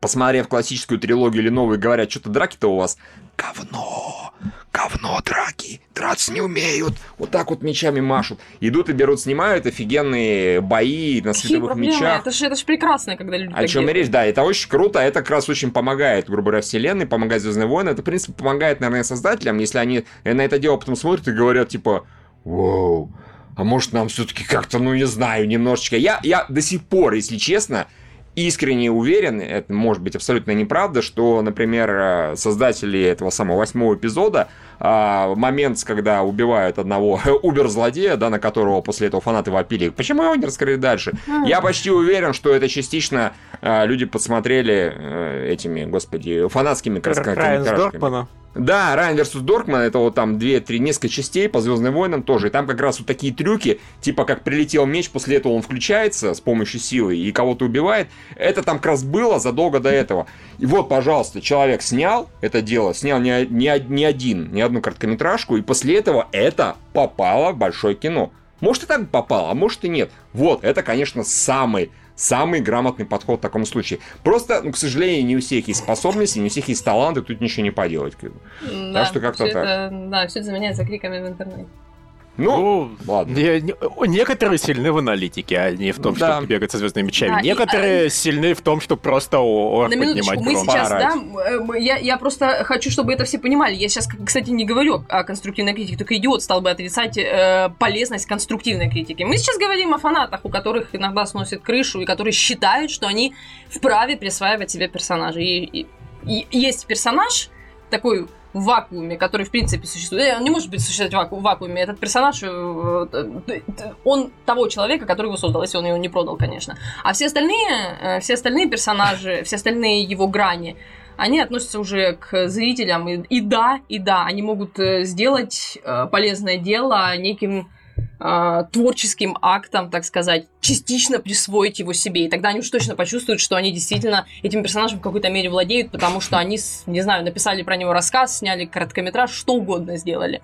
посмотрев классическую трилогию или новые, говорят, что-то драки-то у вас говно, говно драки, драться не умеют, вот так вот мечами машут. Идут и берут, снимают офигенные бои на световых мечах. Это же, это же прекрасно, когда люди О чем речь, да, это очень круто, это как раз очень помогает, грубо говоря, вселенной, помогает Звездные войны, это, в принципе, помогает, наверное, создателям, если они на это дело потом смотрят и говорят, типа, вау, а может нам все-таки как-то, ну не знаю, немножечко. Я, я до сих пор, если честно, искренне уверен, это может быть абсолютно неправда, что, например, э, создатели этого самого восьмого эпизода а, момент, когда убивают одного убер-злодея, да, на которого после этого фанаты вопили, почему его не раскрыли дальше? Я почти уверен, что это частично а, люди подсмотрели этими, господи, фанатскими красками. Да, Райан versus Доркман, это вот там две-три, несколько частей по Звездным войнам тоже. И там как раз вот такие трюки, типа как прилетел меч, после этого он включается с помощью силы и кого-то убивает. Это там как раз было задолго до этого. И вот, пожалуйста, человек снял это дело, снял не, не, не один, не одну короткометражку, и после этого это попало в большое кино. Может и так попало, а может и нет. Вот, это, конечно, самый самый грамотный подход в таком случае. Просто, ну, к сожалению, не у всех есть способности, не у всех есть таланты, тут ничего не поделать. Да, так что как-то так. Это, да, все это заменяется криками в интернете. Ну, ну ладно. Не, не, некоторые сильны в аналитике, а не в том, да. чтобы бегать со звездными мечами. Да, некоторые и, а... сильны в том, что просто орк На минуточку, мы сейчас, да, я, я просто хочу, чтобы это все понимали. Я сейчас, кстати, не говорю о конструктивной критике, только идиот стал бы отрицать э, полезность конструктивной критики. Мы сейчас говорим о фанатах, у которых иногда сносит крышу, и которые считают, что они вправе присваивать себе персонажей. И, и, и есть персонаж такой в вакууме, который в принципе существует. Э, он не может быть существовать в вакууме. Этот персонаж, э, э, он того человека, который его создал, если он его не продал, конечно. А все остальные, все остальные персонажи, все остальные его грани, они относятся уже к зрителям. И, и да, и да, они могут сделать полезное дело неким э, творческим актом, так сказать, частично присвоить его себе. И тогда они уж точно почувствуют, что они действительно этим персонажем в какой-то мере владеют, потому что они, не знаю, написали про него рассказ, сняли короткометраж, что угодно сделали.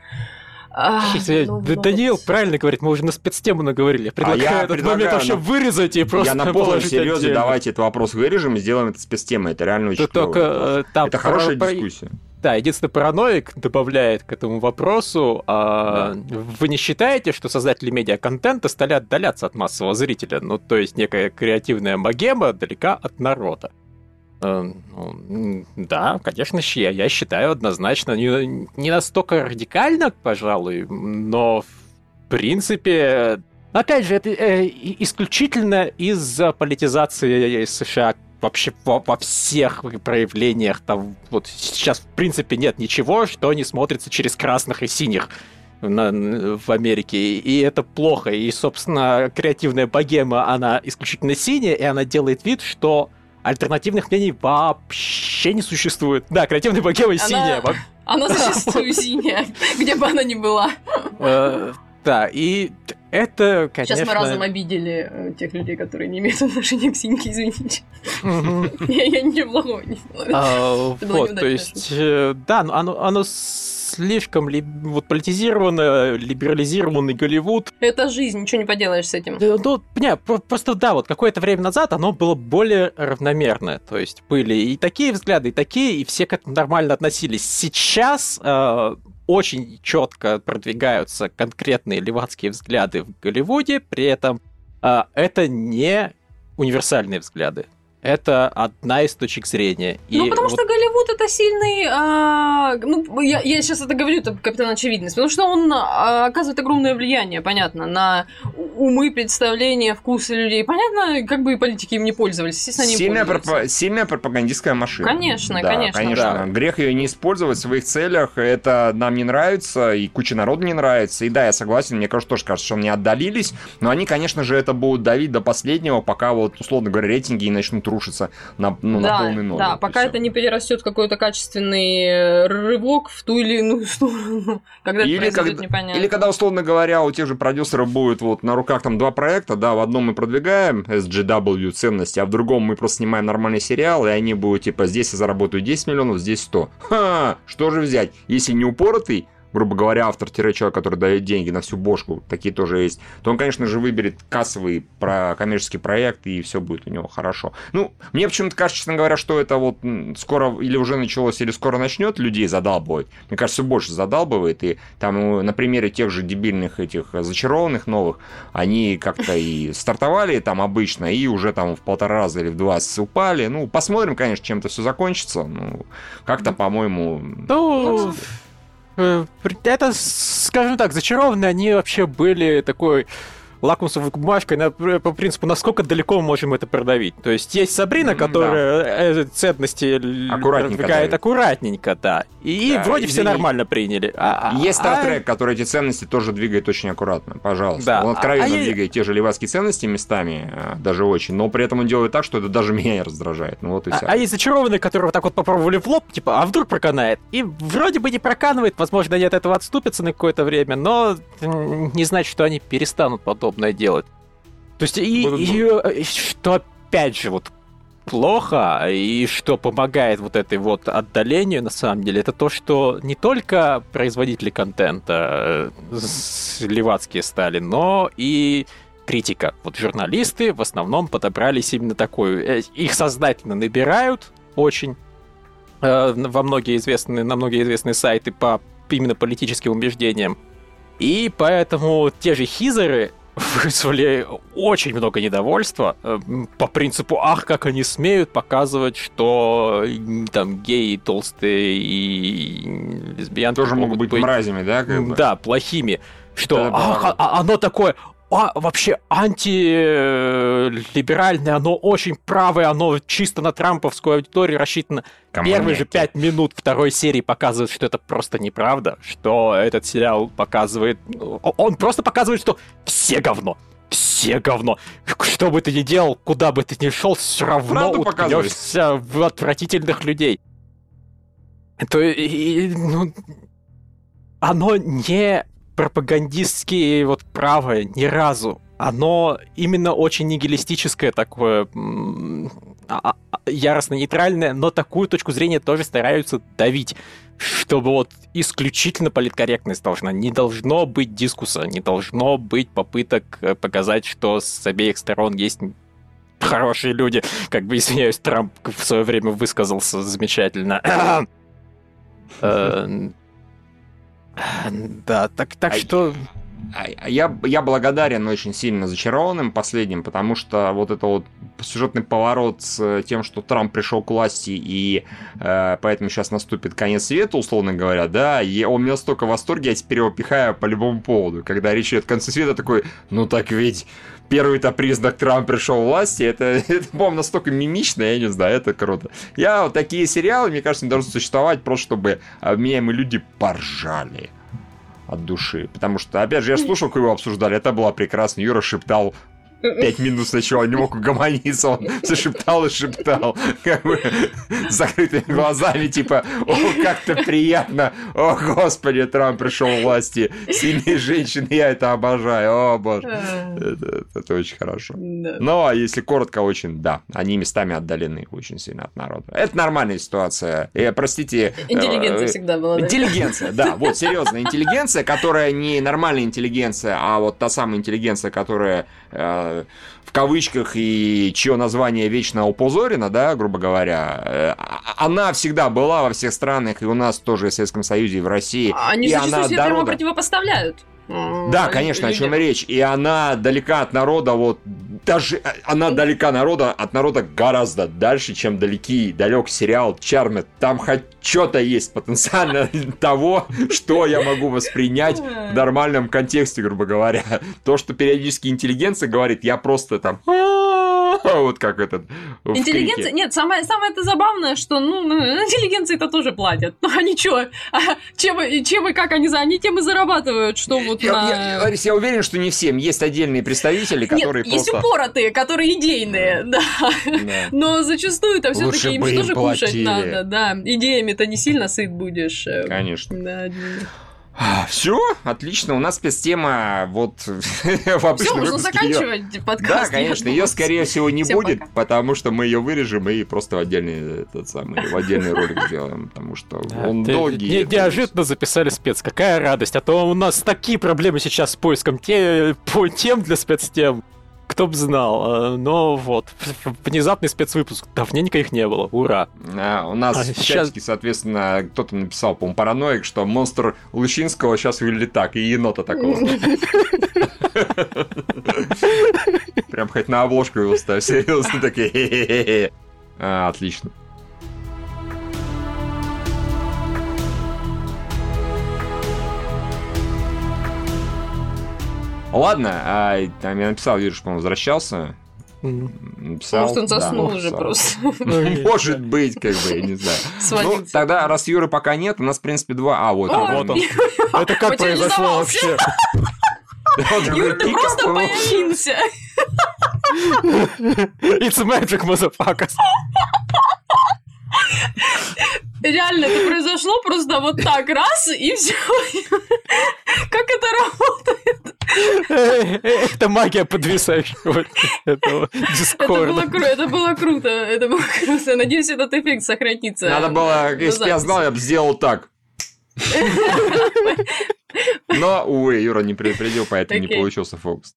Слушайте, ну, Даниил вот. правильно говорит, мы уже на спецтему наговорили. Я предлагаю а я этот предлагаю, момент вообще вырезать и просто Я на полном серьезе, отдельно. давайте этот вопрос вырежем и сделаем это спецтемой. Это реально очень только, э, там, Это хорошая про... дискуссия. Да, единственный параноик добавляет к этому вопросу, а, да. вы не считаете, что создатели медиа-контента стали отдаляться от массового зрителя? Ну, то есть некая креативная богема далека от народа. Э, ну, да, конечно, я, я считаю однозначно не, не настолько радикально, пожалуй, но в принципе, опять же, это э, исключительно из-за политизации США вообще во, во всех проявлениях. Там вот сейчас, в принципе, нет ничего, что не смотрится через красных и синих на, в Америке, и это плохо. И, собственно, креативная богема, она исключительно синяя, и она делает вид, что альтернативных мнений вообще не существует. Да, креативная богема синяя. Она существует синяя, где бы она ни была. Да, и это, конечно... Сейчас мы разом обидели э, тех людей, которые не имеют отношения к Синьке, извините. Я ничего плохого не а, Вот, то есть, э, да, оно слишком ли, вот политизированный, либерализированный Голливуд. Это жизнь, ничего не поделаешь с этим. Ну, не, просто да, вот какое-то время назад оно было более равномерное. То есть были и такие взгляды, и такие, и все к этому нормально относились. Сейчас э, очень четко продвигаются конкретные левацкие взгляды в Голливуде, при этом э, это не универсальные взгляды это одна из точек зрения. Ну, и потому вот... что Голливуд это сильный... А, ну, я, я сейчас это говорю, это капитан очевидность, потому что он а, оказывает огромное влияние, понятно, на умы, представления, вкусы людей. Понятно, как бы и политики им не пользовались, естественно, они сильная, пропа- сильная пропагандистская машина. Конечно, да, конечно. конечно. Да. Грех ее не использовать в своих целях, это нам не нравится, и куча народу не нравится. И да, я согласен, мне кажется, тоже кажется, что они отдалились, но они, конечно же, это будут давить до последнего, пока вот, условно говоря, рейтинги и начнут рушится на, ну, да, на полный ноль. Да, пока это не перерастет какой-то качественный э, рывок в ту или иную сторону, когда или это как, непонятно. Или когда, условно говоря, у тех же продюсеров будет вот на руках там два проекта, да, в одном мы продвигаем SGW ценности, а в другом мы просто снимаем нормальный сериал, и они будут, типа, здесь я заработаю 10 миллионов, здесь 100. Ха, что же взять? Если не упоротый, грубо говоря, автор-человек, который дает деньги на всю бошку, такие тоже есть, то он, конечно же, выберет кассовый про коммерческий проект, и все будет у него хорошо. Ну, мне почему-то кажется, честно говоря, что это вот скоро или уже началось, или скоро начнет людей задалбывать. Мне кажется, все больше задалбывает, и там э, на примере тех же дебильных этих зачарованных новых, они как-то и стартовали там обычно, и уже там в полтора раза или в два упали. Ну, посмотрим, конечно, чем это все закончится. Ну, как-то, по-моему... Э, это, скажем так, зачарованные они вообще были такой лакмусовой бумажкой на, по принципу, насколько далеко мы можем это продавить. То есть есть Сабрина, которая да. Э, ценности продвигает аккуратненько, да. И да, вроде и, все нормально приняли. А, а есть Star Trek, а... который эти ценности тоже двигает очень аккуратно, пожалуйста. Да. Он откровенно а, двигает а... те же левацкие ценности местами, э, даже очень, но при этом он делает так, что это даже меня раздражает. Ну вот и все. А, а есть зачарованные, которые вот так вот попробовали в лоб, типа, а вдруг проканает? И вроде бы не проканывает, возможно, они от этого отступятся на какое-то время, но не значит, что они перестанут подобное подобное делать. То есть, и, и, и что опять же, вот плохо, и что помогает вот этой вот отдалению, на самом деле, это то, что не только производители контента э, левацкие стали, но и критика. Вот журналисты в основном подобрались именно такую. Э, их сознательно набирают очень э, во многие известные, на многие известные сайты по именно политическим убеждениям. И поэтому те же хизеры вызвали очень много недовольства э, по принципу «Ах, как они смеют показывать, что там геи, толстые и лесбиянки тоже могут быть, быть мразями, да? Как бы? Да, плохими. Что «Ах, а, а оно такое, а, вообще антилиберальное, оно очень правое, оно чисто на трамповскую аудиторию рассчитано. Коммуники. Первые же пять минут второй серии показывают, что это просто неправда, что этот сериал показывает... Он просто показывает, что все говно. Все говно. Что бы ты ни делал, куда бы ты ни шел, все равно уткнешься в отвратительных людей. То и, ну, оно не пропагандистские вот правое ни разу. Оно именно очень нигилистическое такое, а, а, яростно нейтральное, но такую точку зрения тоже стараются давить, чтобы вот исключительно политкорректность должна. Не должно быть дискуса, не должно быть попыток э, показать, что с обеих сторон есть хорошие люди. Как бы, извиняюсь, Трамп в свое время высказался замечательно. Э, да, так, так а, что... А, я, я благодарен очень сильно зачарованным последним, потому что вот это вот сюжетный поворот с тем, что Трамп пришел к власти и э, поэтому сейчас наступит конец света, условно говоря, да, и он меня столько в восторге, я теперь его пихаю по любому поводу. Когда речь идет о конце света, такой, ну так ведь первый-то признак Трамп пришел к власти, это, это по-моему, настолько мимично, я не знаю, это круто. Я вот такие сериалы, мне кажется, не должны существовать просто, чтобы обменяемые люди поржали от души. Потому что, опять же, я слушал, как его обсуждали, это было прекрасно. Юра шептал пять минут сначала не мог угомониться, он все шептал и шептал, как бы с закрытыми глазами, типа, о, как-то приятно, о, господи, Трамп пришел в власти, сильные женщины, я это обожаю, о, боже. Это, это очень хорошо. Ну, а если коротко, очень, да, они местами отдалены очень сильно от народа. Это нормальная ситуация. И, простите... Интеллигенция э, всегда была. Интеллигенция, да, вот, серьезно, интеллигенция, которая не нормальная интеллигенция, а вот та самая интеллигенция, которая э, в кавычках и чье название вечно упозорено, да, грубо говоря, э, она всегда была во всех странах, и у нас тоже в Советском Союзе, и в России. Они и она себе дорога... противопоставляют. Да, конечно, о чем речь. И она далека от народа, вот даже э, она далека народа, от народа гораздо дальше, чем далеки, далек сериал Чармет. Там хоть что-то есть потенциально того, что я могу воспринять в нормальном контексте, грубо говоря. То, что периодически интеллигенция говорит, я просто там вот как этот Интеллигенция... Нет, самое, самое это забавное, что, ну, ну интеллигенции это тоже платят. Ну, они что? А чем, чем и как они за... Они тем и зарабатывают, что вот я, на... Я, Ларис, я уверен, что не всем. Есть отдельные представители, которые Нет, просто... есть упоротые, которые идейные, да. да. Но зачастую это все таки им тоже кушать надо, да. Идеями-то не сильно сыт будешь. Э, Конечно. Да, все, отлично. У нас спецтема вот в обычном Все, можно заканчивать её... подкаст. Да, конечно, ее скорее всего не Всем будет, пока. потому что мы ее вырежем и просто в отдельный этот самый в отдельный ролик сделаем, потому что он долгий. Неожиданно записали спец, какая радость! А то у нас такие проблемы сейчас с поиском тем для спецтем кто бы знал. Э, но вот, внезапный спецвыпуск. Давненько их не было. Ура. А, у нас а, в сейчас... чатике, соответственно, кто-то написал, по-моему, параноик, что монстр Лучинского сейчас выглядит так, и енота такого. Прям хоть на обложку его ставь, серьезно, такие. А, отлично. Ладно, а, там я написал, Юрий, по-моему, возвращался. Написал, Может, он заснул да, уже просто. Может быть, как бы, я не знаю. Ну, тогда, раз Юры пока нет, у нас, в принципе, два... А, вот, вот он. Это как произошло вообще? Юра, ты просто появился. It's magic, motherfuckers. Реально, это произошло просто вот так, раз, и все. Как это работает? Это магия подвисающего этого дискорда. Это было, это было круто, это было круто. Надеюсь, этот эффект сохранится. Надо было, если бы я знал, я бы сделал так. Но, увы, Юра не предупредил, поэтому не получился фокус.